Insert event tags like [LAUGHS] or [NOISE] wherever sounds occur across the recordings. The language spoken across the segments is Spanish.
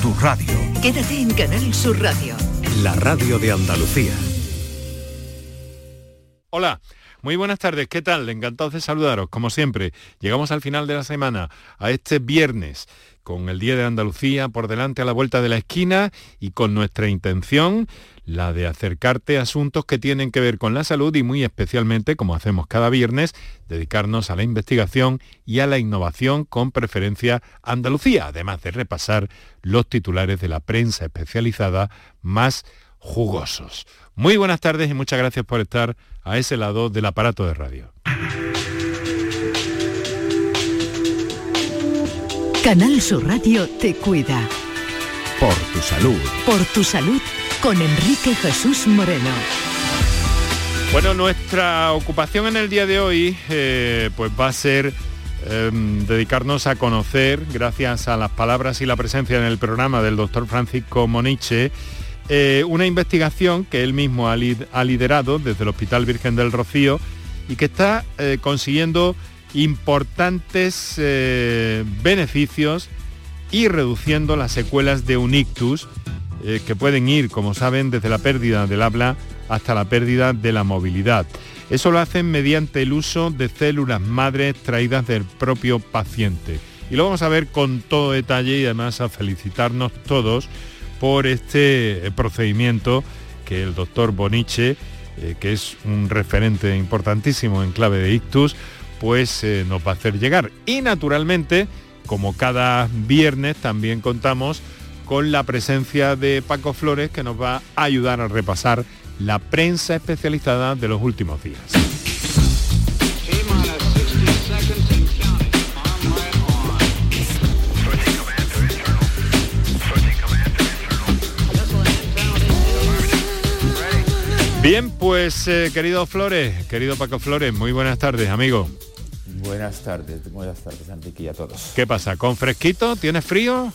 tu radio. Quédate en Canal Sur Radio. La radio de Andalucía. Hola. Muy buenas tardes, ¿qué tal? Encantados de saludaros, como siempre. Llegamos al final de la semana, a este viernes, con el Día de Andalucía por delante a la vuelta de la esquina y con nuestra intención, la de acercarte a asuntos que tienen que ver con la salud y muy especialmente, como hacemos cada viernes, dedicarnos a la investigación y a la innovación con preferencia Andalucía, además de repasar los titulares de la prensa especializada más jugosos. Muy buenas tardes y muchas gracias por estar a ese lado del aparato de radio. Canal Sur Radio te cuida. Por tu salud. Por tu salud con Enrique Jesús Moreno. Bueno, nuestra ocupación en el día de hoy eh, pues va a ser em, dedicarnos a conocer, gracias a las palabras y la presencia en el programa del doctor Francisco Moniche, eh, una investigación que él mismo ha, liderado desde el Hospital Virgen del Rocío y que está eh, consiguiendo importantes beneficios y reduciendo las secuelas de un ictus eh, que pueden ir, como saben, desde la pérdida del habla hasta la pérdida de la movilidad. Eso lo hacen mediante el uso de células madres traídas del propio paciente. Y lo vamos a ver con todo detalle y además a felicitarnos todos por este eh, procedimiento que el doctor Boniche, eh, que es un referente importantísimo en clave de ictus, pues nos va a hacer llegar. Y naturalmente, como cada viernes, también contamos con la presencia de Paco Flores que nos va a ayudar a repasar la prensa especializada de los últimos días. Bien, pues eh, querido Flores, querido Paco Flores, muy buenas tardes, amigo. Buenas tardes, buenas tardes, Enrique y a todos. ¿Qué pasa? ¿Con fresquito? ¿Tienes frío?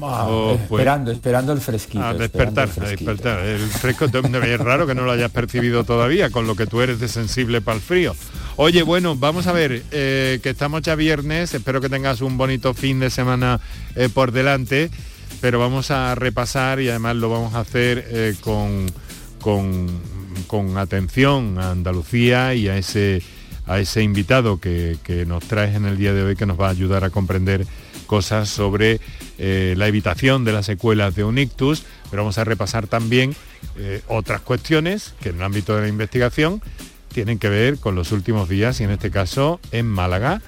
Oh, pues. esperando, esperando el fresquito. A despertar, el a despertar. El fresco es raro que no lo hayas percibido todavía, con lo que tú eres de sensible para el frío. Oye, bueno, vamos a ver, eh, que estamos ya viernes, espero que tengas un bonito fin de semana eh, por delante, pero vamos a repasar y además lo vamos a hacer eh, con, con, con, atención a Andalucía y a ese, a ese invitado que, que nos traes en el día de hoy que nos va a ayudar a comprender cosas sobre eh, la evitación de las secuelas de un ictus, pero vamos a repasar también eh, otras cuestiones que en el ámbito de la investigación tienen que ver con los últimos días y en este caso en Málaga,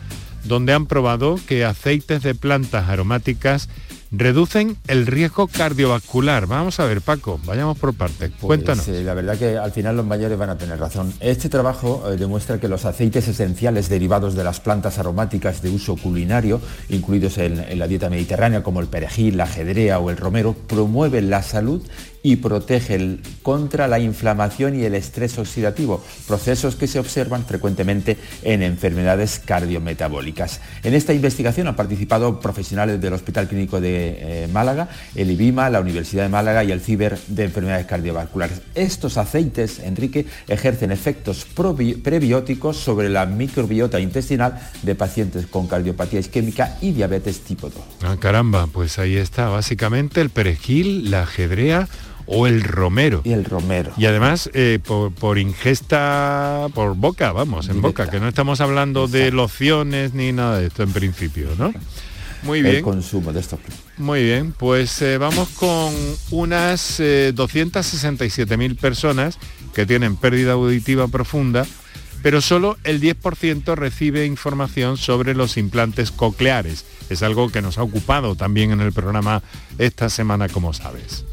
donde han probado que aceites de plantas aromáticas reducen el riesgo cardiovascular. Vamos a ver, Paco, vayamos por partes. Pues, Cuéntanos. Eh, la verdad que al final los mayores van a tener razón. Este trabajo eh, demuestra que los aceites esenciales derivados de las plantas aromáticas de uso culinario, incluidos en, la dieta mediterránea como el perejil, la ajedrea o el romero, promueven la salud y protege contra la inflamación y el estrés oxidativo, procesos que se observan frecuentemente en enfermedades cardiometabólicas. En esta investigación han participado profesionales del Hospital Clínico de eh, Málaga, el IBIMA, la Universidad de Málaga y el CIBER de Enfermedades Cardiovasculares. Estos aceites, Enrique, ejercen efectos prebióticos sobre la microbiota intestinal de pacientes con cardiopatía isquémica y diabetes tipo 2. Ah, caramba, pues ahí está, básicamente el perejil, la ajedrea, o el romero. Y el romero. Y además eh, por, ingesta por boca, vamos, en boca, que no estamos hablando de lociones ni nada de esto en principio, ¿no? Muy bien. El consumo de estos. Muy bien, pues eh, vamos con unas 267.000 eh, personas que tienen pérdida auditiva profunda, pero solo el 10% recibe información sobre los implantes cocleares. Es algo que nos ha ocupado también en el programa esta semana, como sabes.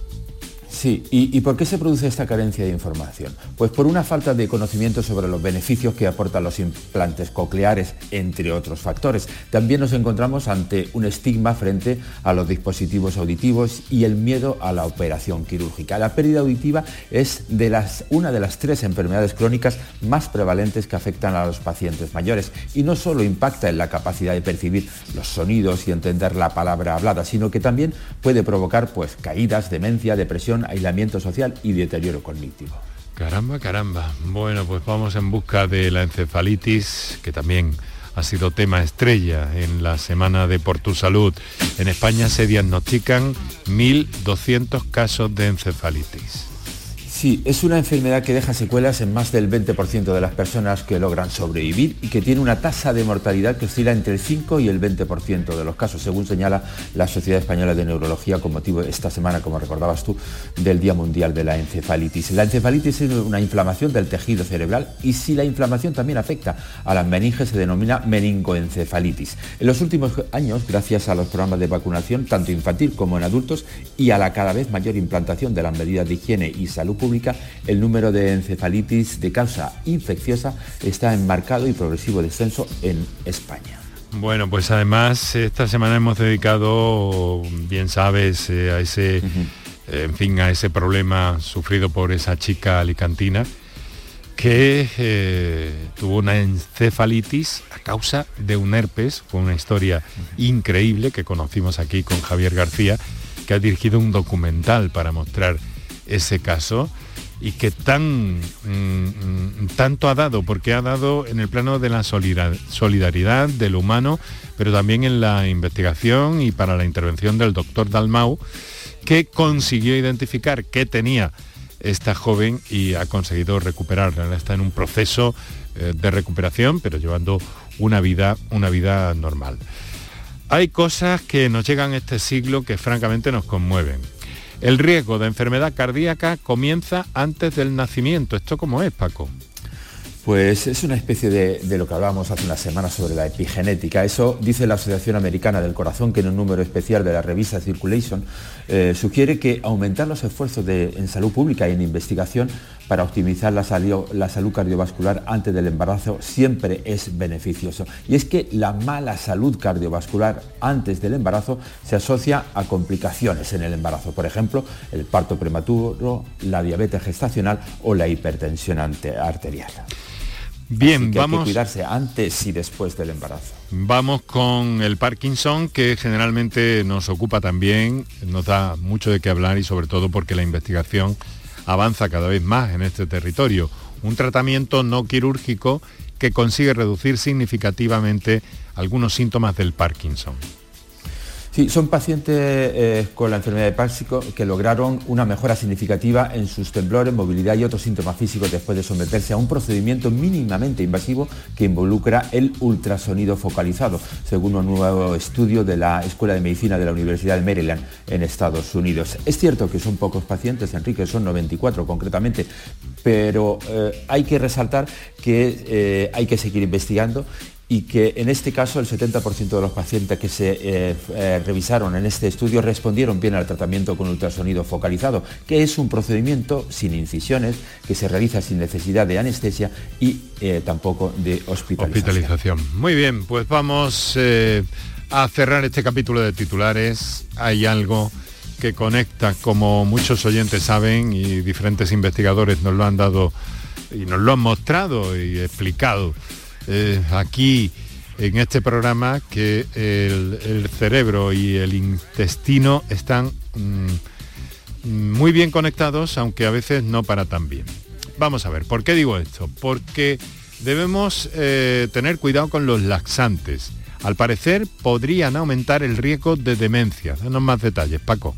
Sí, ¿Y, por qué se produce esta carencia de información? Pues por una falta de conocimiento sobre los beneficios que aportan los implantes cocleares, entre otros factores. También nos encontramos ante un estigma frente a los dispositivos auditivos y el miedo a la operación quirúrgica. La pérdida auditiva es de las, una de las tres enfermedades crónicas más prevalentes que afectan a los pacientes mayores y no solo impacta en la capacidad de percibir los sonidos y entender la palabra hablada, sino que también puede provocar pues, caídas, demencia, depresión, aislamiento social y deterioro cognitivo. Caramba, caramba. Bueno, pues vamos en busca de la encefalitis, que también ha sido tema estrella en la semana de Por tu Salud. En España se diagnostican 1.200 casos de encefalitis. Sí, es una enfermedad que deja secuelas en más del 20% de las personas que logran sobrevivir y que tiene una tasa de mortalidad que oscila entre el 5 y el 20% de los casos, según señala la Sociedad Española de Neurología con motivo esta semana, como recordabas tú, del Día Mundial de la Encefalitis. La encefalitis es una inflamación del tejido cerebral y si la inflamación también afecta a las meninges se denomina meningoencefalitis. En los últimos años, gracias a los programas de vacunación, tanto infantil como en adultos, y a la cada vez mayor implantación de las medidas de higiene y salud pública, el número de encefalitis de causa infecciosa está en marcado y progresivo descenso en España. Bueno, pues además esta semana hemos dedicado, bien sabes, eh, a ese, en fin, a ese problema sufrido por esa chica alicantina que eh, tuvo una encefalitis a causa de un herpes. Fue una historia increíble que conocimos aquí con Javier García, que ha dirigido un documental para mostrar ese caso y que tan mm, tanto ha dado, porque ha dado en el plano de la solidaridad, de lo humano, pero también en la investigación y para la intervención del doctor Dalmau, que consiguió identificar qué tenía esta joven y ha conseguido recuperarla. Está en un proceso eh, de recuperación, pero llevando una vida, una vida normal. Hay cosas que nos llegan este siglo que francamente nos conmueven el riesgo de enfermedad cardíaca comienza antes del nacimiento. ¿Esto cómo es, Paco? Pues es una especie de, lo que hablábamos hace unas semanas sobre la epigenética. Eso dice la Asociación Americana del Corazón, que en un número especial de la revista Circulation eh, sugiere que aumentar los esfuerzos en salud pública y en investigación para optimizar la, la salud cardiovascular antes del embarazo siempre es beneficioso. Y es que la mala salud cardiovascular antes del embarazo se asocia a complicaciones en el embarazo, por ejemplo, el parto prematuro, la diabetes gestacional o la hipertensión arterial. Bien, vamos. Hay que cuidarse antes y después del embarazo. Vamos con el Parkinson, que generalmente nos ocupa también, nos da mucho de qué hablar y sobre todo porque la investigación avanza cada vez más en este territorio. Un tratamiento no quirúrgico que consigue reducir significativamente algunos síntomas del Parkinson. Sí, son pacientes eh, con la enfermedad de Parkinson que lograron una mejora significativa en sus temblores, movilidad y otros síntomas físicos después de someterse a un procedimiento mínimamente invasivo que involucra el ultrasonido focalizado, según un nuevo estudio de la Escuela de Medicina de la Universidad de Maryland en Estados Unidos. Es cierto que son pocos pacientes, Enrique, son 94 concretamente, pero eh, hay que resaltar que eh, hay que seguir investigando y que en este caso el 70% de los pacientes que se eh, eh, revisaron en este estudio respondieron bien al tratamiento con ultrasonido focalizado, que es un procedimiento sin incisiones, que se realiza sin necesidad de anestesia y eh, tampoco de hospitalización. hospitalización. Muy bien, pues vamos a cerrar este capítulo de titulares. Hay algo que conecta, como muchos oyentes saben y diferentes investigadores nos lo han dado y nos lo han mostrado y explicado eh, aquí en este programa que el, cerebro y el intestino están mm, muy bien conectados, aunque a veces no para tan bien. Vamos a ver, ¿por qué digo esto? Porque debemos eh, tener cuidado con los laxantes. Al parecer podrían aumentar el riesgo de demencia. Danos más detalles, Paco.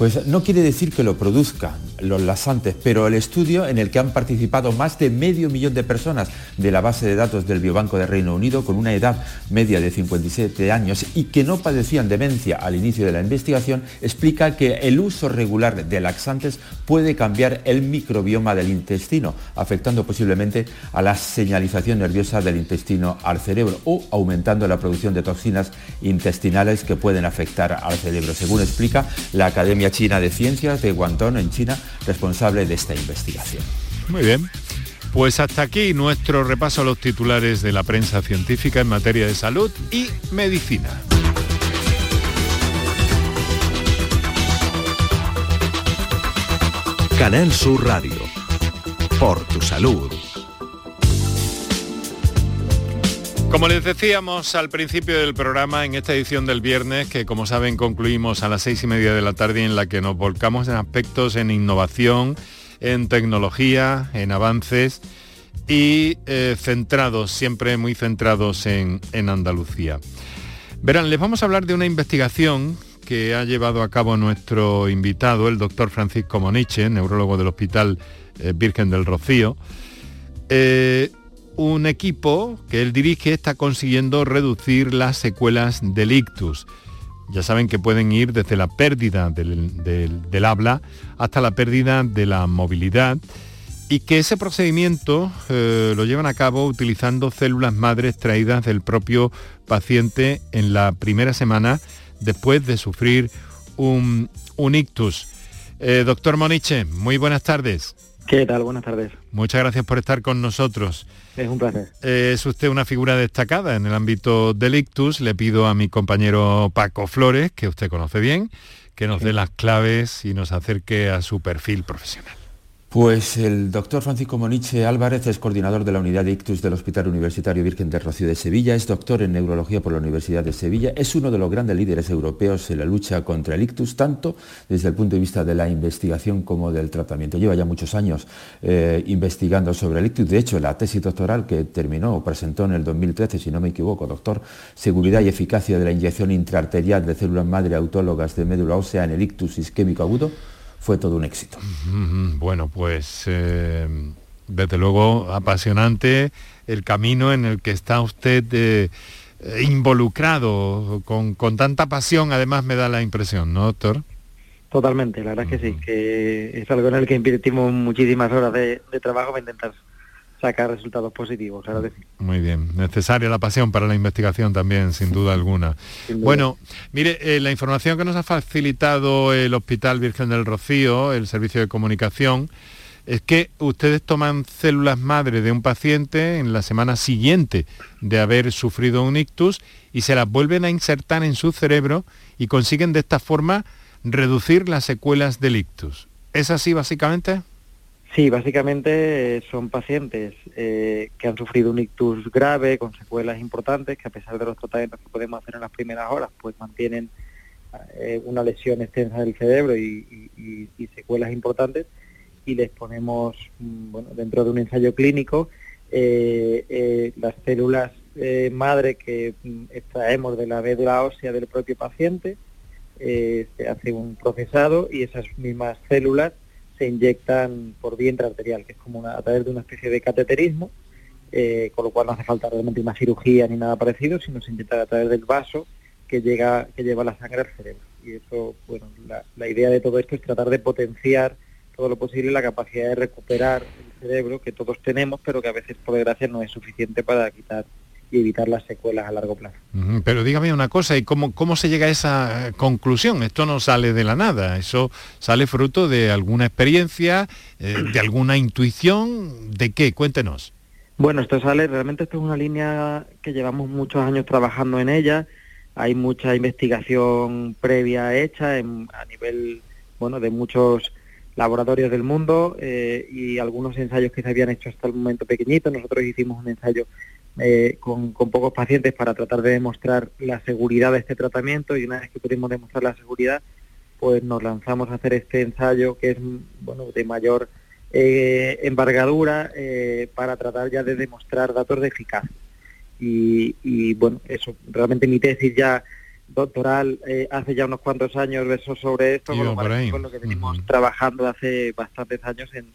Pues no quiere decir que lo produzcan los laxantes, pero el estudio en el que han participado más de medio millón de personas de la base de datos del Biobanco de Reino Unido con una edad media de 57 años y que no padecían demencia al inicio de la investigación, explica que el uso regular de laxantes puede cambiar el microbioma del intestino, afectando posiblemente a la señalización nerviosa del intestino al cerebro o aumentando la producción de toxinas intestinales que pueden afectar al cerebro, según explica la Academia China de Ciencias de Guangdong en China, responsable de esta investigación. Muy bien. Pues hasta aquí nuestro repaso a los titulares de la prensa científica en materia de salud y medicina. Canal Sur Radio. Por tu salud. Como les decíamos al principio del programa, en esta edición del viernes, que como saben concluimos a las seis y media de la tarde, en la que nos volcamos en aspectos en innovación, en tecnología, en avances y eh, centrados, siempre muy centrados en, en Andalucía. Verán, les vamos a hablar de una investigación que ha llevado a cabo nuestro invitado, el doctor Francisco Moniche, neurólogo del Hospital eh, Virgen del Rocío. Eh, un equipo que él dirige está consiguiendo reducir las secuelas del ictus. Ya saben que pueden ir desde la pérdida del, habla hasta la pérdida de la movilidad y que ese procedimiento eh, lo llevan a cabo utilizando células madres traídas del propio paciente en la primera semana después de sufrir un, ictus. Eh, doctor Moniche, muy buenas tardes. ¿Qué tal? Buenas tardes. Muchas gracias por estar con nosotros. Es un placer. Es usted una figura destacada en el ámbito del ictus. Le pido a mi compañero Paco Flores, que usted conoce bien, que nos dé las claves y nos acerque a su perfil profesional. Pues el doctor Francisco Moniche Álvarez es coordinador de la unidad de ictus del Hospital Universitario Virgen de Rocío de Sevilla, es doctor en neurología por la Universidad de Sevilla, es uno de los grandes líderes europeos en la lucha contra el ictus, tanto desde el punto de vista de la investigación como del tratamiento. Lleva ya muchos años eh, investigando sobre el ictus, de hecho la tesis doctoral que terminó o presentó en el 2013, si no me equivoco, doctor, seguridad y eficacia de la inyección intraarterial de células madre autólogas de médula ósea en el ictus isquémico agudo, fue todo un éxito. Bueno, pues eh, desde luego apasionante el camino en el que está usted eh, involucrado con, tanta pasión, además me da la impresión, ¿no, doctor? Totalmente, la verdad es que sí, que es algo en el que invertimos muchísimas horas de, de trabajo para intentar sacar resultados positivos, Muy bien, necesaria la pasión para la investigación también, sin duda alguna. [LAUGHS] Bueno, mire, eh, la información que nos ha facilitado el Hospital Virgen del Rocío, el Servicio de Comunicación, es que ustedes toman células madre de un paciente en la semana siguiente de haber sufrido un ictus y se las vuelven a insertar en su cerebro y consiguen de esta forma reducir las secuelas del ictus. ¿Es así básicamente? Sí, básicamente eh, son pacientes eh, que han sufrido un ictus grave con secuelas importantes que a pesar de los tratamientos que podemos hacer en las primeras horas, pues mantienen eh, una lesión extensa del cerebro y, secuelas importantes y les ponemos, mm, bueno, dentro de un ensayo clínico, las células madre que mm, extraemos de la médula ósea del propio paciente, se hace un procesado y esas mismas células se inyectan por vía intraarterial, que es como a través de una especie de cateterismo, eh, con lo cual no hace falta realmente una cirugía ni nada parecido, sino se inyecta a través del vaso que llega que lleva la sangre al cerebro. Y eso, bueno, la, idea de todo esto es tratar de potenciar todo lo posible la capacidad de recuperar el cerebro que todos tenemos, pero que a veces, por desgracia, no es suficiente para quitar y evitar las secuelas a largo plazo. Pero dígame una cosa, ¿y cómo, cómo se llega a esa conclusión? Esto no sale de la nada, eso sale fruto de alguna experiencia, eh, de alguna intuición, ¿de qué? Cuéntenos. Bueno, esto sale, realmente esto es una línea que llevamos muchos años trabajando en ella, hay mucha investigación previa hecha a nivel, bueno, de muchos laboratorios del mundo eh, y algunos ensayos que se habían hecho hasta el momento pequeñitos. Nosotros hicimos un ensayo eh, con, pocos pacientes para tratar de demostrar la seguridad de este tratamiento y una vez que pudimos demostrar la seguridad, pues nos lanzamos a hacer este ensayo que es bueno de mayor eh, embargadura eh, para tratar ya de demostrar datos de eficacia. Y, y bueno, eso, realmente mi tesis ya doctoral eh, hace ya unos cuantos años verso sobre esto, con lo, que venimos trabajando hace bastantes años en,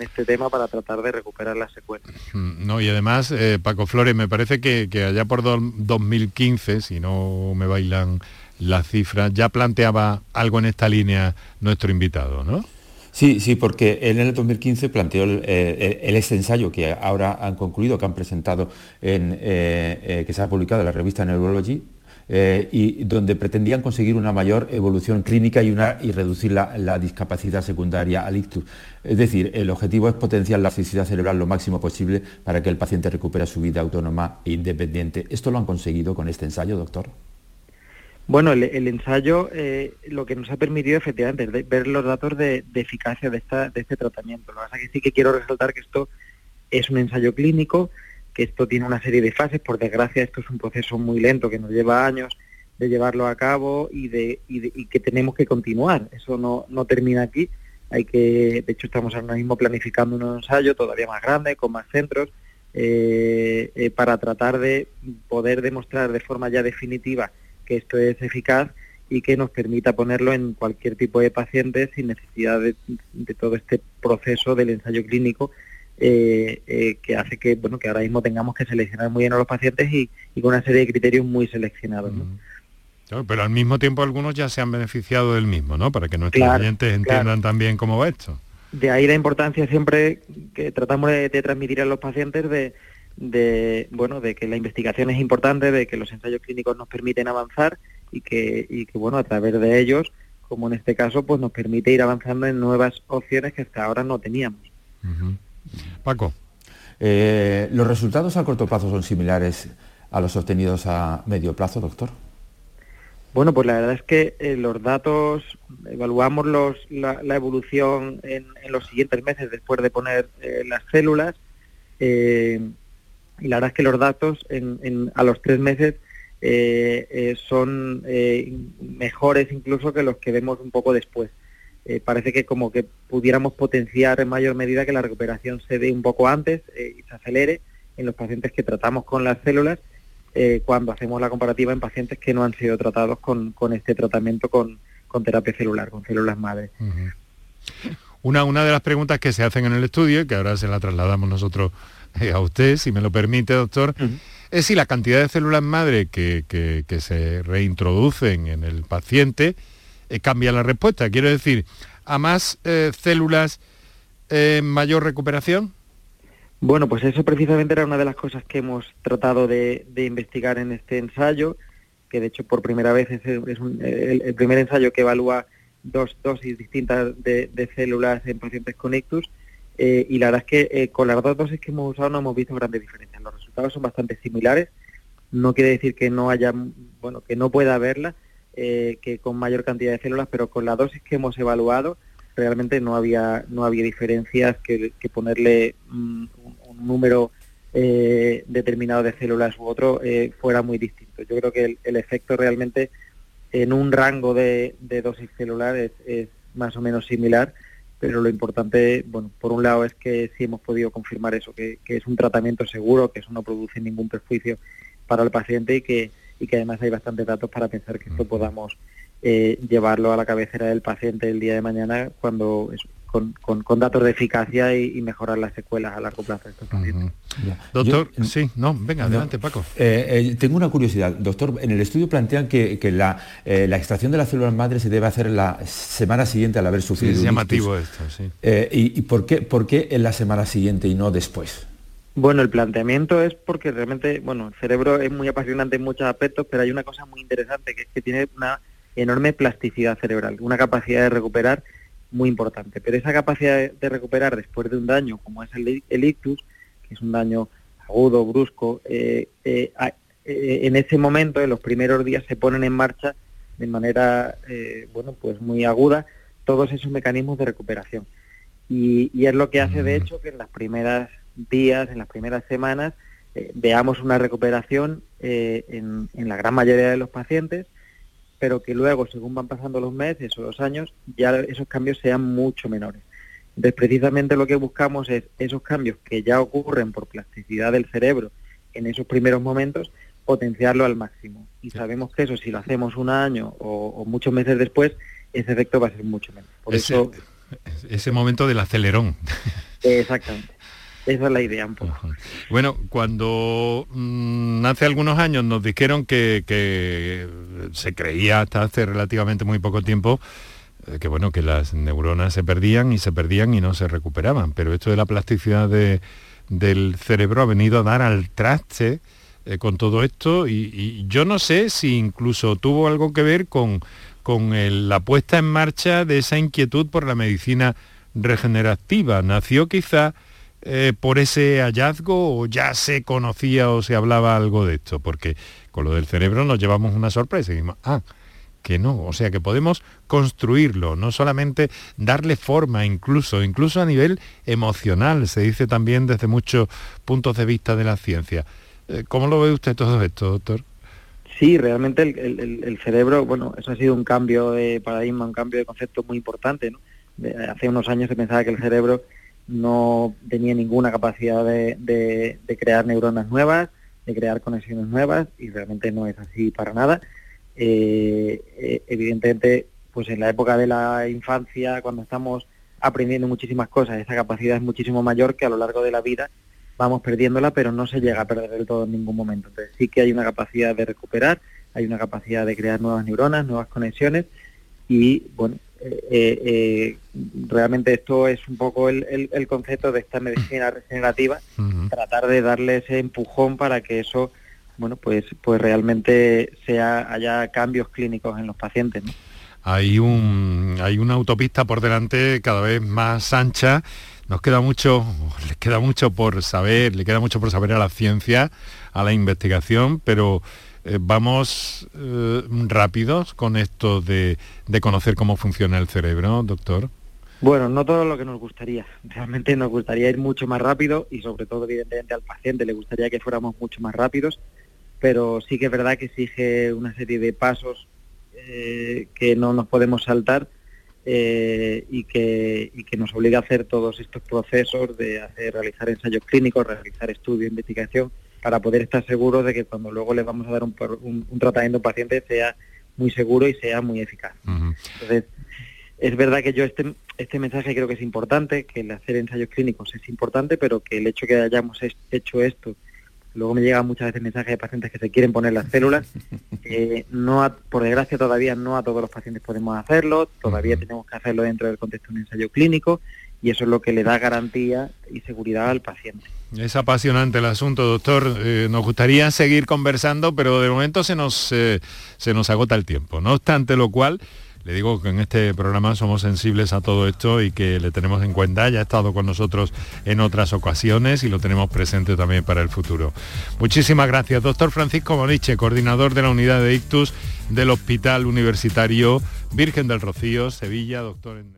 este tema para tratar de recuperar las secuelas. No, y además, eh, Paco Flores, me parece que, allá por 2015, si no me bailan las cifras, ya planteaba algo en esta línea nuestro invitado, ¿no? Sí, sí, porque en el 2015 planteó el, eh, este ensayo que ahora han concluido, que han presentado, en, que se ha publicado en la revista Neurology, eh, y donde pretendían conseguir una mayor evolución clínica y, una, y reducir la, discapacidad secundaria al ictus. Es decir, el objetivo es potenciar la felicidad cerebral lo máximo posible para que el paciente recupere su vida autónoma e independiente. ¿Esto lo han conseguido con este ensayo, doctor? Bueno, el, ensayo eh, lo que nos ha permitido efectivamente es ver los datos de, eficacia de, esta, de este tratamiento. Lo que pasa es que sí que quiero resaltar que esto es un ensayo clínico, esto tiene una serie de fases, por desgracia esto es un proceso muy lento que nos lleva años de llevarlo a cabo y, de, y, que tenemos que continuar. Eso no, no termina aquí, hay que, de hecho estamos ahora mismo planificando un ensayo todavía más grande, con más centros, eh, eh, para tratar de poder demostrar de forma ya definitiva que esto es eficaz y que nos permita ponerlo en cualquier tipo de paciente sin necesidad de, todo este proceso del ensayo clínico eh, que hace que bueno que ahora mismo tengamos que seleccionar muy bien a los pacientes y, con una serie de criterios muy seleccionados. Mm. pero al mismo tiempo algunos ya se han beneficiado del mismo, ¿no? Para que nuestros clientes entiendan también cómo va esto de ahí la importancia siempre que tratamos de, transmitir a los pacientes de, bueno de que la investigación es importante, de que los ensayos clínicos nos permiten avanzar y que, y que bueno a través de ellos, como en este caso, pues nos permite ir avanzando en nuevas opciones que hasta ahora no teníamos. Paco. Eh, ¿Los resultados a corto plazo son similares a los obtenidos a medio plazo, doctor? Bueno, pues la verdad es que eh, los datos, evaluamos los, la, evolución en, los siguientes meses después de poner eh, las células eh, y la verdad es que los datos a los tres meses son mejores incluso que los que vemos un poco después. Parece que como que pudiéramos potenciar en mayor medida que la recuperación se dé un poco antes y se acelere en los pacientes que tratamos con las células eh, cuando hacemos la comparativa en pacientes que no han sido tratados con, este tratamiento con, terapia celular, con células madre. Una, una de las preguntas que se hacen en el estudio, que ahora se la trasladamos nosotros eh, a usted, si me lo permite, doctor, es si la cantidad de células madre que, se reintroducen en el paciente eh, cambia la respuesta. Quiero decir, a más células, mayor recuperación. Bueno, pues eso precisamente era una de las cosas que hemos tratado de, investigar en este ensayo, que de hecho por primera vez es, el, primer ensayo que evalúa dos dosis distintas de, células en pacientes con ictus, eh, y la verdad es que eh, con las dos dosis que hemos usado no hemos visto grandes diferencias. Los resultados son bastante similares. No quiere decir que no haya, bueno, que no pueda haberla, eh, que con mayor cantidad de células, pero con la dosis que hemos evaluado realmente no había no había diferencias que, ponerle mm, un, número eh, determinado de células u otro eh, fuera muy distinto. Yo creo que el, efecto realmente en un rango de, dosis celular es, más o menos similar, pero lo importante, bueno, por un lado es que sí hemos podido confirmar eso, que, es un tratamiento seguro, que eso no produce ningún perjuicio para el paciente y que, y que además hay bastantes datos para pensar que esto podamos eh, llevarlo a la cabecera del paciente el día de mañana cuando con, con, datos de eficacia y, mejorar las secuelas a largo plazo de estos pacientes. Doctor, sí, no, venga, adelante Paco. Eh, eh, tengo una curiosidad, doctor, en el estudio plantean que, la, la, extracción de las células madre se debe hacer la semana siguiente al haber sufrido. es llamativo esto, sí. y, por, qué, por qué en la semana siguiente y no después? Bueno, el planteamiento es porque realmente, bueno, el cerebro es muy apasionante en muchos aspectos, pero hay una cosa muy interesante que es que tiene una enorme plasticidad cerebral, una capacidad de recuperar muy importante. Pero esa capacidad de recuperar después de un daño, como es el, ictus, que es un daño agudo, brusco, eh, eh, eh, en ese momento, en los primeros días, se ponen en marcha de manera, bueno, pues muy aguda todos esos mecanismos de recuperación. Y, es lo que hace, de mm. hecho, que en las primeras días, en las primeras semanas, veamos una recuperación en, en la gran mayoría de los pacientes, pero que luego, según van pasando los meses o los años, ya esos cambios sean mucho menores. Entonces, precisamente lo que buscamos es esos cambios que ya ocurren por plasticidad del cerebro en esos primeros momentos, potenciarlo al máximo. Y sabemos que eso, si lo hacemos un año o, muchos meses después, ese efecto va a ser mucho menos. Por ese, eso, ese momento del acelerón. Exactamente. Esa es la idea un poco. Bueno, cuando mm, hace algunos años nos dijeron que, se creía hasta hace relativamente muy poco tiempo eh, que bueno que las neuronas se perdían y se perdían y no se recuperaban, pero esto de la plasticidad del cerebro ha venido a dar al traste eh, con todo esto y, yo no sé si incluso tuvo algo que ver con, con la puesta en marcha de esa inquietud por la medicina regenerativa. Nació quizá eh, por ese hallazgo o ya se conocía o se hablaba algo de esto? Porque con lo del cerebro nos llevamos una sorpresa y dijimos, ah, que no, o sea que podemos construirlo, no solamente darle forma incluso, incluso a nivel emocional, se dice también desde muchos puntos de vista de la ciencia. Eh, ¿Cómo lo ve usted todo esto, doctor? Sí, realmente el, cerebro, bueno, eso ha sido un cambio de paradigma, un cambio de concepto muy importante, ¿no? hace unos años se pensaba que el cerebro no tenía ninguna capacidad de, crear neuronas nuevas, de crear conexiones nuevas, y realmente no es así para nada. Eh, eh, evidentemente, pues en la época de la infancia, cuando estamos aprendiendo muchísimas cosas, esa capacidad es muchísimo mayor que a lo largo de la vida vamos perdiéndola, pero no se llega a perder del todo en ningún momento. Entonces sí que hay una capacidad de recuperar, hay una capacidad de crear nuevas neuronas, nuevas conexiones, y bueno, eh, eh, realmente esto es un poco el, concepto de esta medicina regenerativa, tratar de darle ese empujón para que eso, bueno, pues, pues realmente sea haya cambios clínicos en los pacientes. Hay un hay una autopista por delante cada vez más ancha. Nos queda mucho, les queda mucho por saber, le queda mucho por saber a la ciencia, a la investigación, pero eh, vamos eh, rápidos con esto de, conocer cómo funciona el cerebro, doctor. Bueno, no todo lo que nos gustaría. Realmente nos gustaría ir mucho más rápido y sobre todo, evidentemente, al paciente le gustaría que fuéramos mucho más rápidos, pero sí que es verdad que exige una serie de pasos eh, que no nos podemos saltar y, que, y que nos obliga a hacer todos estos procesos de realizar ensayos clínicos, realizar estudios, investigación, para poder estar seguros de que cuando luego le vamos a dar un, un, tratamiento a un paciente sea muy seguro y sea muy eficaz. Entonces, es verdad que yo este, este mensaje creo que es importante, que el hacer ensayos clínicos es importante, pero que el hecho que hayamos hecho esto, luego me llegan muchas veces mensajes de pacientes que se quieren poner las células, [LAUGHS] eh, no por desgracia todavía no a todos los pacientes podemos hacerlo, todavía tenemos que hacerlo dentro del contexto de un ensayo clínico y eso es lo que le da garantía y seguridad al paciente. Es apasionante el asunto, doctor. Eh, nos gustaría seguir conversando, pero de momento se nos, eh, se nos agota el tiempo. No obstante lo cual, le digo que en este programa somos sensibles a todo esto y que le tenemos en cuenta. Ya ha estado con nosotros en otras ocasiones y lo tenemos presente también para el futuro. Muchísimas gracias, doctor Francisco Moniche, coordinador de la unidad de ictus del Hospital Universitario Virgen del Rocío, Sevilla, doctor en...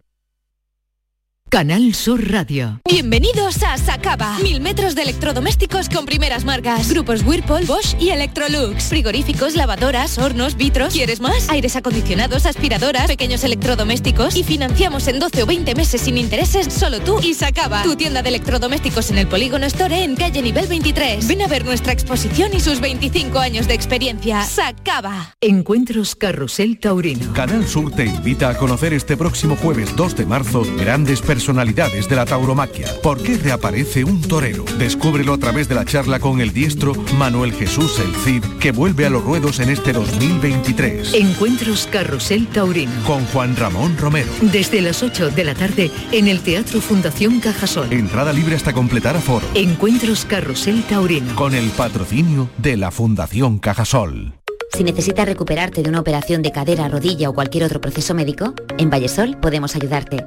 Canal Sur Radio. Bienvenidos a Sacaba. Mil metros de electrodomésticos con primeras marcas. Grupos Whirlpool, Bosch y Electrolux. Frigoríficos, lavadoras, hornos, vitros. ¿Quieres más? Aires acondicionados, aspiradoras, pequeños electrodomésticos. Y financiamos en 12 o 20 meses sin intereses solo tú y Sacaba. Tu tienda de electrodomésticos en el Polígono Store en calle nivel 23. Ven a ver nuestra exposición y sus 25 años de experiencia. Sacaba. Encuentros Carrusel Taurino. Canal Sur te invita a conocer este próximo jueves 2 de marzo grandes personas personalidades de la tauromaquia. ¿Por qué reaparece un torero? Descúbrelo a través de la charla con el diestro Manuel Jesús El Cid, que vuelve a los ruedos en este 2023. Encuentros Carrusel Taurino. Con Juan Ramón Romero. Desde las 8 de la tarde en el Teatro Fundación Cajasol. Entrada libre hasta completar aforo. Encuentros Carrusel Taurino. Con el patrocinio de la Fundación Cajasol. Si necesitas recuperarte de una operación de cadera, rodilla o cualquier otro proceso médico, en Vallesol podemos ayudarte.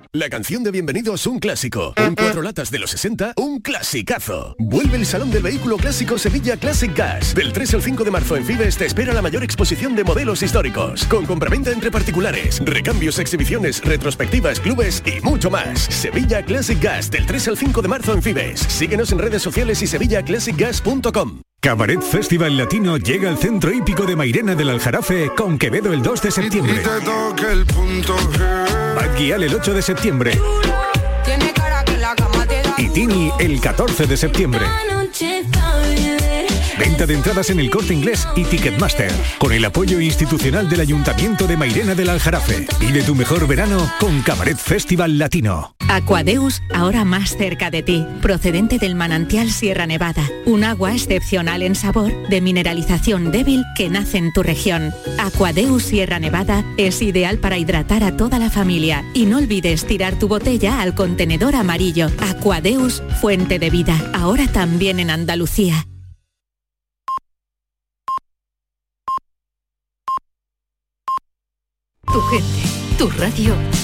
La canción de Bienvenidos un clásico. En cuatro latas de los 60, un clasicazo. Vuelve el Salón del Vehículo Clásico Sevilla Classic Gas. Del 3 al 5 de marzo en Fibes te espera la mayor exposición de modelos históricos. Con compraventa entre particulares, recambios, exhibiciones, retrospectivas, clubes y mucho más. Sevilla Classic Gas del 3 al 5 de marzo en Fibes. Síguenos en redes sociales y sevillaclassicgas.com. Cabaret Festival Latino llega al centro hípico de Mairena del Aljarafe con Quevedo el 2 de septiembre. Bad el 8 de septiembre. Y Tini el 14 de septiembre. Venta de entradas en el corte inglés y Ticketmaster, con el apoyo institucional del Ayuntamiento de Mairena del Aljarafe. Y de tu mejor verano con Cabaret Festival Latino. Aquadeus, ahora más cerca de ti, procedente del manantial Sierra Nevada. Un agua excepcional en sabor, de mineralización débil que nace en tu región. Aquadeus Sierra Nevada es ideal para hidratar a toda la familia. Y no olvides tirar tu botella al contenedor amarillo. Aquadeus, fuente de vida, ahora también en Andalucía. Tu gente, tu radio